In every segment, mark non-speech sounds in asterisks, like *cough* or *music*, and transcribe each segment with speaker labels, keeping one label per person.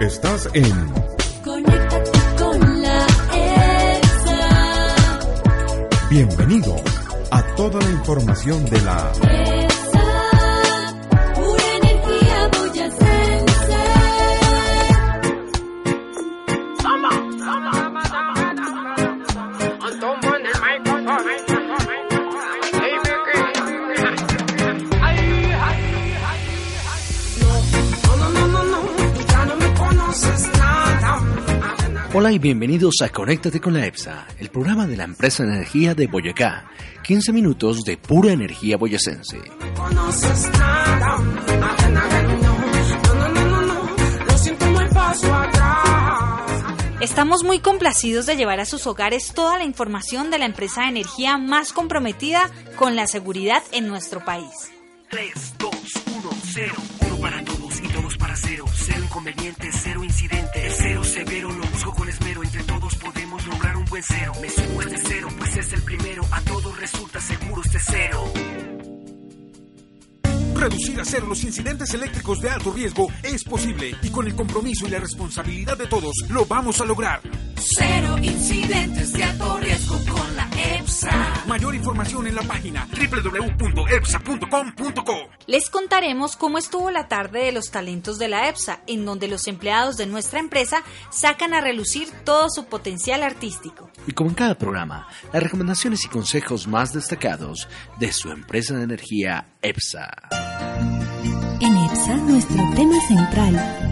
Speaker 1: Estás en
Speaker 2: Conéctate con la EXA.
Speaker 1: Bienvenido a toda la información de la
Speaker 3: Hola y bienvenidos a Conéctate con la EPSA, el programa de la empresa de energía de Boyacá. 15 minutos de pura energía boyacense.
Speaker 4: Estamos muy complacidos de llevar a sus hogares toda la información de la empresa de energía más comprometida con la seguridad en nuestro país.
Speaker 5: 3, 2, 1, 0. Uno para todos y todos para cero. Cero inconvenientes, cero incidentes. Cero severo, lo busco con esmero. Entre todos podemos lograr un buen cero. Me sumo a este cero, pues es el primero. A todos resulta seguro este cero.
Speaker 6: Reducir a cero los incidentes eléctricos de alto riesgo es posible y con el compromiso y la responsabilidad de todos lo vamos a lograr.
Speaker 2: Cero incidentes de alto riesgo EPSA.
Speaker 6: Mayor información en la página www.epsa.com.co.
Speaker 4: Les contaremos cómo estuvo la tarde de los talentos de la EPSA, en donde los empleados de nuestra empresa sacan a relucir todo su potencial artístico.
Speaker 3: Y como en cada programa, las recomendaciones y consejos más destacados de su empresa de energía EPSA.
Speaker 2: En EPSA, nuestro tema central.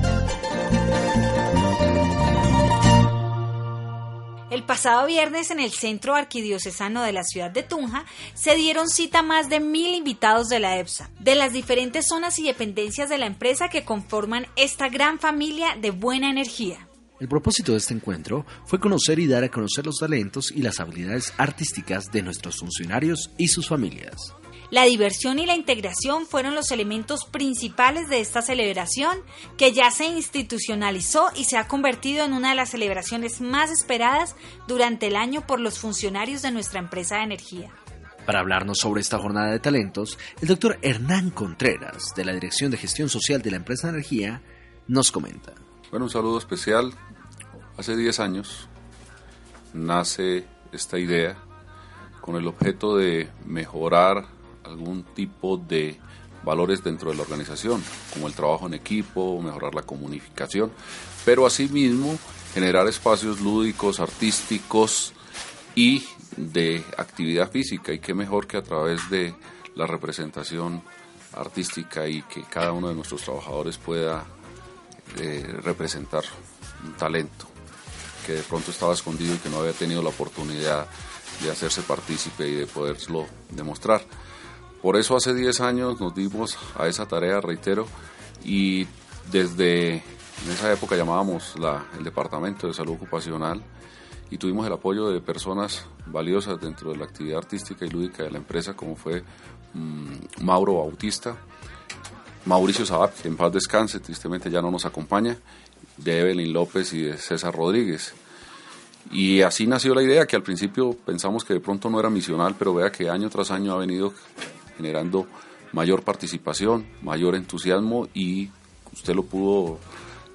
Speaker 4: El pasado viernes en el Centro Arquidiocesano de la ciudad de Tunja se dieron cita más de mil invitados de la EPSA, de las diferentes zonas y dependencias de la empresa que conforman esta gran familia de buena energía.
Speaker 3: El propósito de este encuentro fue conocer y dar a conocer los talentos y las habilidades artísticas de nuestros funcionarios y sus familias.
Speaker 4: La diversión y la integración fueron los elementos principales de esta celebración, que ya se institucionalizó y se ha convertido en una de las celebraciones más esperadas durante el año por los funcionarios de nuestra empresa de energía.
Speaker 3: Para hablarnos sobre esta jornada de talentos, el doctor Hernán Contreras, de la Dirección de Gestión Social de la empresa de energía, nos comenta.
Speaker 7: Bueno, un saludo especial. Hace 10 años nace esta idea con el objeto de mejorar algún tipo de valores dentro de la organización, como el trabajo en equipo, mejorar la comunicación, pero asimismo generar espacios lúdicos, artísticos y de actividad física. Y qué mejor que a través de la representación artística y que cada uno de nuestros trabajadores pueda eh, representar un talento que de pronto estaba escondido y que no había tenido la oportunidad de hacerse partícipe y de poderlo demostrar. Por eso hace 10 años nos dimos a esa tarea, reitero, y desde en esa época llamábamos la, el Departamento de Salud Ocupacional y tuvimos el apoyo de personas valiosas dentro de la actividad artística y lúdica de la empresa, como fue mm, Mauro Bautista, Mauricio Saab, que en paz descanse, tristemente ya no nos acompaña, de Evelyn López y de César Rodríguez. Y así nació la idea que al principio pensamos que de pronto no era misional, pero vea que año tras año ha venido generando mayor participación, mayor entusiasmo y usted lo pudo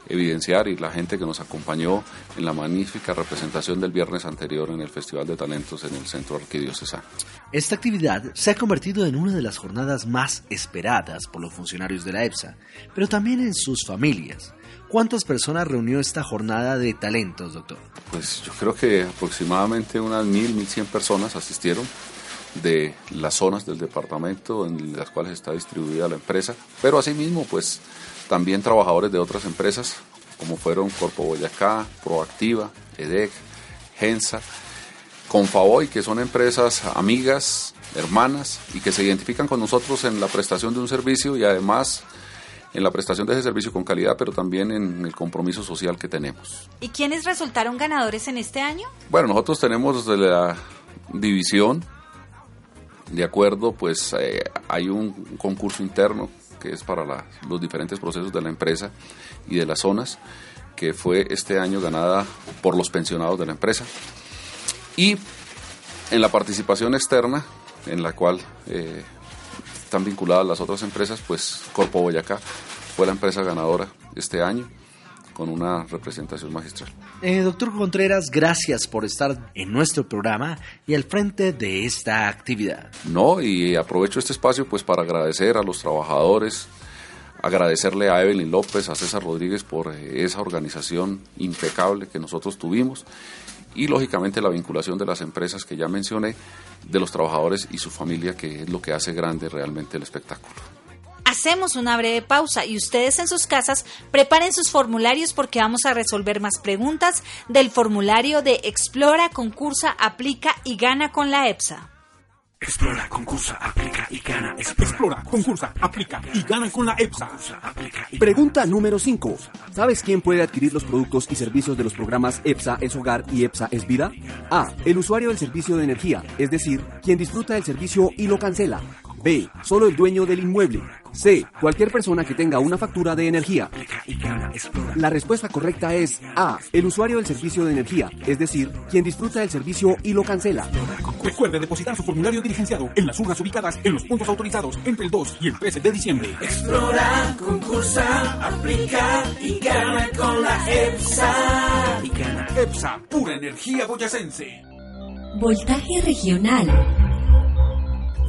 Speaker 7: evidenciar y la gente que nos acompañó en la magnífica representación del viernes anterior en el Festival de Talentos en el Centro Arquidiocesano.
Speaker 3: Esta actividad se ha convertido en una de las jornadas más esperadas por los funcionarios de la EPSA, pero también en sus familias. ¿Cuántas personas reunió esta jornada de talentos, doctor?
Speaker 7: Pues yo creo que aproximadamente unas mil, mil cien personas asistieron de las zonas del departamento en las cuales está distribuida la empresa, pero asimismo pues también trabajadores de otras empresas como fueron Corpo Boyacá, Proactiva, EDEC, Gensa, Confavoy, que son empresas amigas, hermanas y que se identifican con nosotros en la prestación de un servicio y además en la prestación de ese servicio con calidad, pero también en el compromiso social que tenemos.
Speaker 4: ¿Y quiénes resultaron ganadores en este año?
Speaker 7: Bueno, nosotros tenemos de la división, de acuerdo, pues eh, hay un concurso interno que es para los diferentes procesos de la empresa y de las zonas, que fue este año ganada por los pensionados de la empresa. Y en la participación externa, en la cual eh, están vinculadas las otras empresas, pues Corpo Boyacá fue la empresa ganadora este año con una representación magistral.
Speaker 3: Eh, doctor Contreras, gracias por estar en nuestro programa y al frente de esta actividad.
Speaker 7: No, y aprovecho este espacio pues para agradecer a los trabajadores, agradecerle a Evelyn López, a César Rodríguez por eh, esa organización impecable que nosotros tuvimos y lógicamente la vinculación de las empresas que ya mencioné, de los trabajadores y su familia, que es lo que hace grande realmente el espectáculo.
Speaker 4: Hacemos una breve pausa y ustedes en sus casas preparen sus formularios porque vamos a resolver más preguntas del formulario de Explora, concursa, aplica y gana con la EPSA.
Speaker 5: Explora, concursa, aplica y gana.
Speaker 6: Explora, concursa, aplica y gana con la EPSA.
Speaker 8: Pregunta número 5. ¿Sabes quién puede adquirir los productos y servicios de los programas EPSA es Hogar y EPSA es Vida? A. El usuario del servicio de energía, es decir, quien disfruta del servicio y lo cancela. B. Solo el dueño del inmueble. C. Cualquier persona que tenga una factura de energía. La respuesta correcta es A. El usuario del servicio de energía, es decir, quien disfruta del servicio y lo cancela.
Speaker 6: Recuerde depositar su formulario diligenciado en las urnas ubicadas en los puntos autorizados entre el 2 y el 13 de diciembre.
Speaker 2: Explora, concursa, aplica y gana con la EPSA.
Speaker 6: EPSA, pura energía boyacense.
Speaker 9: Voltaje regional.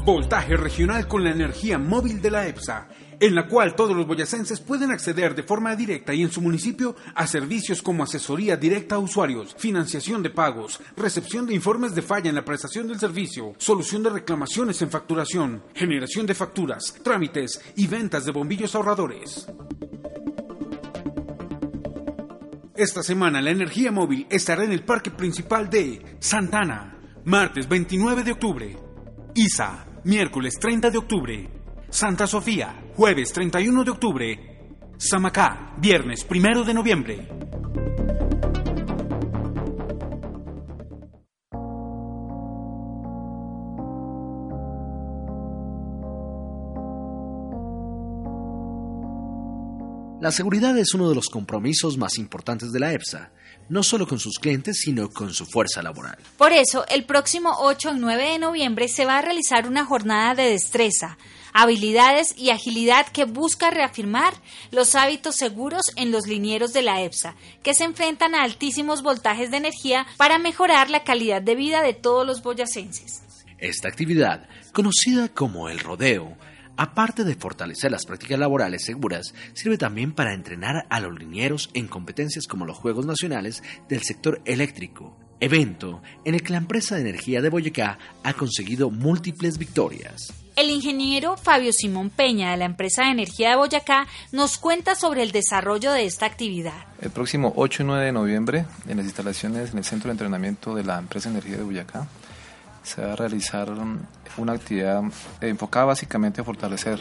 Speaker 6: Voltaje regional con la energía móvil de la EPSA, en la cual todos los boyacenses pueden acceder de forma directa y en su municipio a servicios como asesoría directa a usuarios, financiación de pagos, recepción de informes de falla en la prestación del servicio, solución de reclamaciones en facturación, generación de facturas, trámites y ventas de bombillos ahorradores. Esta semana la energía móvil estará en el parque principal de Santana, martes 29 de octubre. Isa, miércoles 30 de octubre. Santa Sofía, jueves 31 de octubre. Samacá, viernes 1 de noviembre.
Speaker 3: La seguridad es uno de los compromisos más importantes de la EPSA, no solo con sus clientes, sino con su fuerza laboral.
Speaker 4: Por eso, el próximo 8 y 9 de noviembre se va a realizar una jornada de destreza, habilidades y agilidad que busca reafirmar los hábitos seguros en los linieros de la EPSA, que se enfrentan a altísimos voltajes de energía para mejorar la calidad de vida de todos los boyacenses.
Speaker 3: Esta actividad, conocida como el rodeo, aparte de fortalecer las prácticas laborales seguras, sirve también para entrenar a los linieros en competencias como los Juegos Nacionales del sector eléctrico, evento en el que la empresa de energía de Boyacá ha conseguido múltiples victorias.
Speaker 4: El ingeniero Fabio Simón Peña de la empresa de energía de Boyacá nos cuenta sobre el desarrollo de esta actividad.
Speaker 10: El próximo 8 y 9 de noviembre, en las instalaciones en el centro de entrenamiento de la empresa de energía de Boyacá, se va a realizar una actividad enfocada básicamente a fortalecer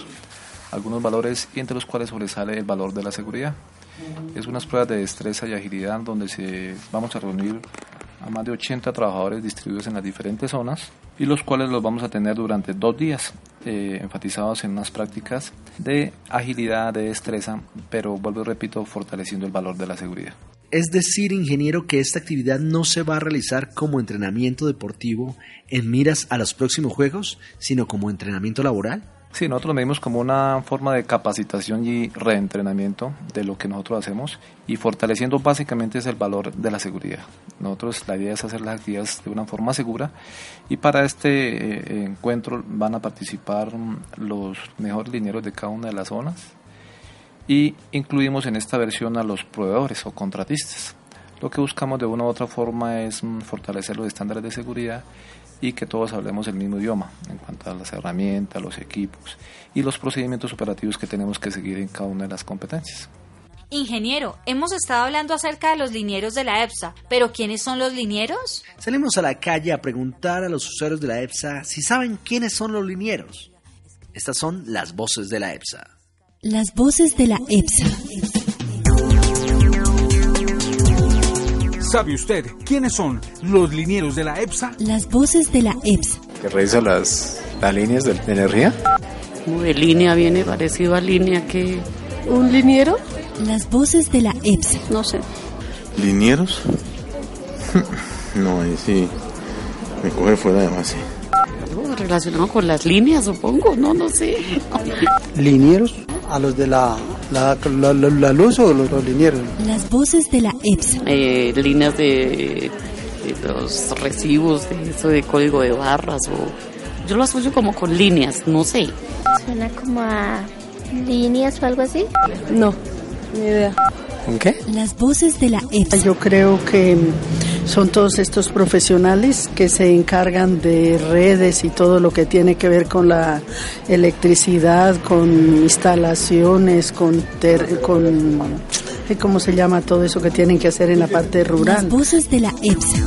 Speaker 10: algunos valores y entre los cuales sobresale el valor de la seguridad. Es unas pruebas de destreza y agilidad donde se, vamos a reunir a más de 80 trabajadores distribuidos en las diferentes zonas y los cuales los vamos a tener durante dos días eh, enfatizados en unas prácticas de agilidad, de destreza, pero vuelvo y repito, fortaleciendo el valor de la seguridad.
Speaker 3: Es decir, ingeniero, que esta actividad no se va a realizar como entrenamiento deportivo en miras a los próximos Juegos, sino como entrenamiento laboral.
Speaker 10: Sí, nosotros lo medimos como una forma de capacitación y reentrenamiento de lo que nosotros hacemos y fortaleciendo básicamente es el valor de la seguridad. Nosotros la idea es hacer las actividades de una forma segura y para este eh, encuentro van a participar los mejores linieros de cada una de las zonas y incluimos en esta versión a los proveedores o contratistas. Lo que buscamos de una u otra forma es fortalecer los estándares de seguridad y que todos hablemos el mismo idioma en cuanto a las herramientas, los equipos y los procedimientos operativos que tenemos que seguir en cada una de las competencias.
Speaker 4: Ingeniero, hemos estado hablando acerca de los linieros de la EPSA, pero ¿quiénes son los linieros?
Speaker 3: Salimos a la calle a preguntar a los usuarios de la EPSA si saben quiénes son los linieros. Estas son las voces de la EPSA.
Speaker 9: Las voces de la EPSA.
Speaker 6: ¿Sabe usted quiénes son los linieros de la EPSA?
Speaker 9: Las voces de la EPSA.
Speaker 11: ¿Que revisa las, las líneas de, de energía?
Speaker 12: Como de línea viene parecido a línea que...
Speaker 13: ¿Un liniero?
Speaker 9: Las voces de la EPSA.
Speaker 13: No sé.
Speaker 14: ¿Linieros? *laughs* no, ahí sí. Me coge fuera de base.
Speaker 12: Algo relacionado con las líneas, supongo, no, no sé.
Speaker 15: ¿Linieros? ¿A los de la, la, la, la, la luz o los, los linieros?
Speaker 9: Las voces de la EPSA.
Speaker 12: Eh, líneas de, de los recibos, de eso de código de barras o... Yo lo asocio como con líneas, no sé.
Speaker 16: Suena como a líneas o algo así.
Speaker 13: No, ni idea.
Speaker 11: ¿En qué?
Speaker 9: Las voces de la EPSA.
Speaker 17: Yo creo que son todos estos profesionales que se encargan de redes y todo lo que tiene que ver con la electricidad, con instalaciones, con, ter, con ¿cómo se llama todo eso que tienen que hacer en la parte rural?
Speaker 9: Las voces de la EPSA.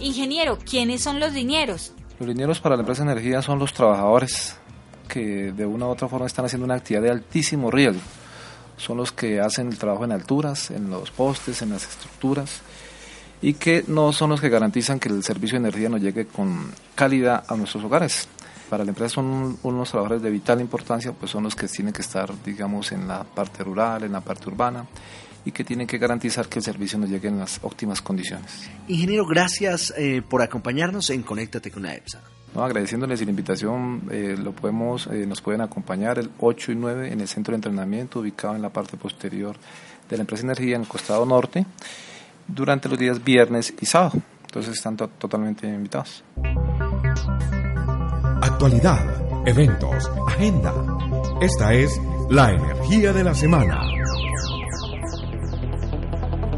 Speaker 4: Ingeniero, ¿quiénes son los linieros?
Speaker 10: Los linieros para la empresa de energía son los trabajadores que de una u otra forma están haciendo una actividad de altísimo riesgo. Son los que hacen el trabajo en alturas, en los postes, en las estructuras y que no son los que garantizan que el servicio de energía nos llegue con calidad a nuestros hogares. Para la empresa son unos trabajadores de vital importancia, pues son los que tienen que estar, digamos, en la parte rural, en la parte urbana y que tienen que garantizar que el servicio nos llegue en las óptimas condiciones.
Speaker 3: Ingeniero, gracias eh, por acompañarnos en Conéctate con la EPSA.
Speaker 10: Agradeciéndoles la invitación, eh, lo podemos, eh, nos pueden acompañar el 8 y 9 en el centro de entrenamiento ubicado en la parte posterior de la empresa Energía en el costado norte durante los días viernes y sábado. Entonces están to totalmente invitados.
Speaker 1: Actualidad, eventos, agenda. Esta es la energía de la semana.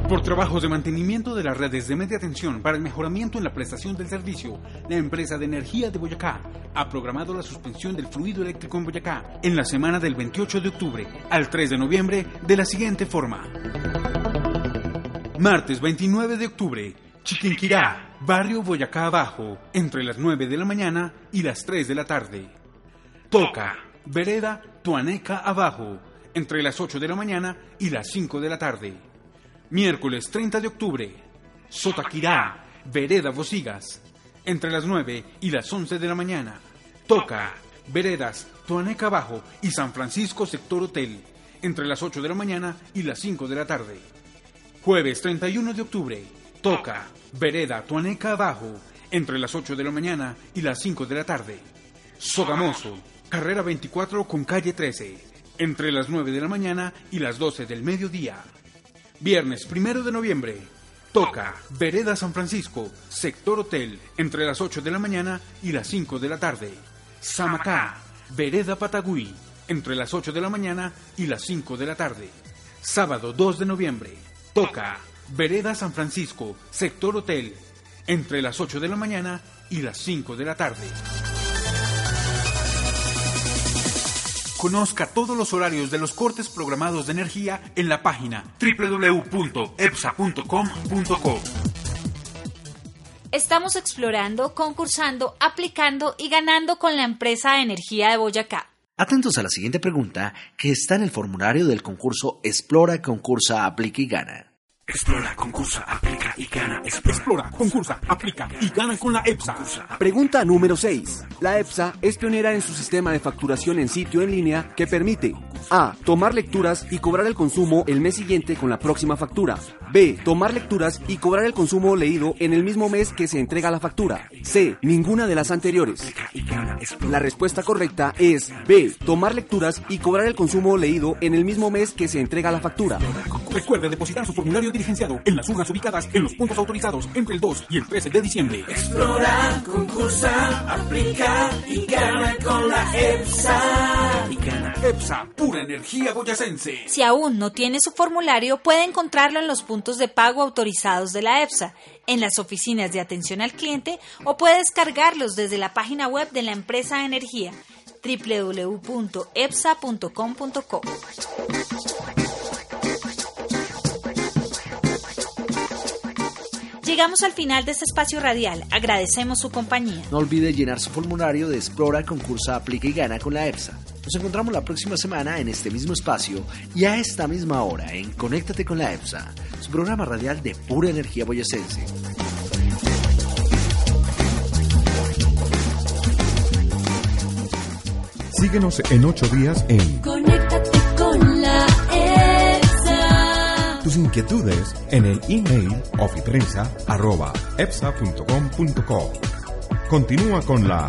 Speaker 6: Por trabajos de mantenimiento de las redes de media tensión para el mejoramiento en la prestación del servicio, la empresa de energía de Boyacá ha programado la suspensión del fluido eléctrico en Boyacá en la semana del 28 de octubre al 3 de noviembre de la siguiente forma. Martes 29 de octubre, Chiquinquirá, barrio Boyacá Abajo, entre las 9 de la mañana y las 3 de la tarde. Toca, vereda Tuaneca Abajo, entre las 8 de la mañana y las 5 de la tarde. Miércoles 30 de octubre, Sotaquirá, Vereda Bosigas, entre las 9 y las 11 de la mañana. Toca, Veredas, Tuaneca Abajo y San Francisco Sector Hotel, entre las 8 de la mañana y las 5 de la tarde. Jueves 31 de octubre, Toca, Vereda, Tuaneca Abajo, entre las 8 de la mañana y las 5 de la tarde. Sogamoso, carrera 24 con calle 13, entre las 9 de la mañana y las 12 del mediodía. Viernes 1 de noviembre. Toca, Vereda San Francisco, Sector Hotel, entre las 8 de la mañana y las 5 de la tarde. Samacá, Vereda Patagüí, entre las 8 de la mañana y las 5 de la tarde. Sábado 2 de noviembre. Toca, Vereda San Francisco, Sector Hotel, entre las 8 de la mañana y las 5 de la tarde. Conozca todos los horarios de los cortes programados de energía en la página www.epsa.com.co.
Speaker 4: Estamos explorando, concursando, aplicando y ganando con la empresa de energía de Boyacá.
Speaker 3: Atentos a la siguiente pregunta que está en el formulario del concurso Explora, concursa, aplica y gana.
Speaker 5: Explora, concursa, aplica y gana.
Speaker 6: Explora, concursa, aplica y gana con la EPSA.
Speaker 8: Pregunta número 6. La EPSA es pionera en su sistema de facturación en sitio en línea que permite A. Tomar lecturas y cobrar el consumo el mes siguiente con la próxima factura. B. Tomar lecturas y cobrar el consumo leído en el mismo mes que se entrega la factura. C. Ninguna de las anteriores. La respuesta correcta es B. Tomar lecturas y cobrar el consumo leído en el mismo mes que se entrega la factura.
Speaker 6: Recuerde depositar su formulario diligenciado en las urnas ubicadas en los puntos autorizados entre el 2 y el 13 de diciembre.
Speaker 2: Explora, concursa, aplica y gana con la EPSA.
Speaker 6: Y gana. EPSA, pura energía boyacense.
Speaker 4: Si aún no tiene su formulario, puede encontrarlo en los puntos de pago autorizados de la EPSA, en las oficinas de atención al cliente o puede descargarlos desde la página web de la empresa de energía www.epsa.com.co. Llegamos al final de este espacio radial. Agradecemos su compañía.
Speaker 3: No olvide llenar su formulario de Explora, concursa, aplica y gana con la EPSA. Nos encontramos la próxima semana en este mismo espacio y a esta misma hora en Conéctate con la EPSA, su programa radial de pura energía boyacense.
Speaker 1: Síguenos en ocho días en tus inquietudes en el email ofiprensa.epsa.com.co. Continúa con la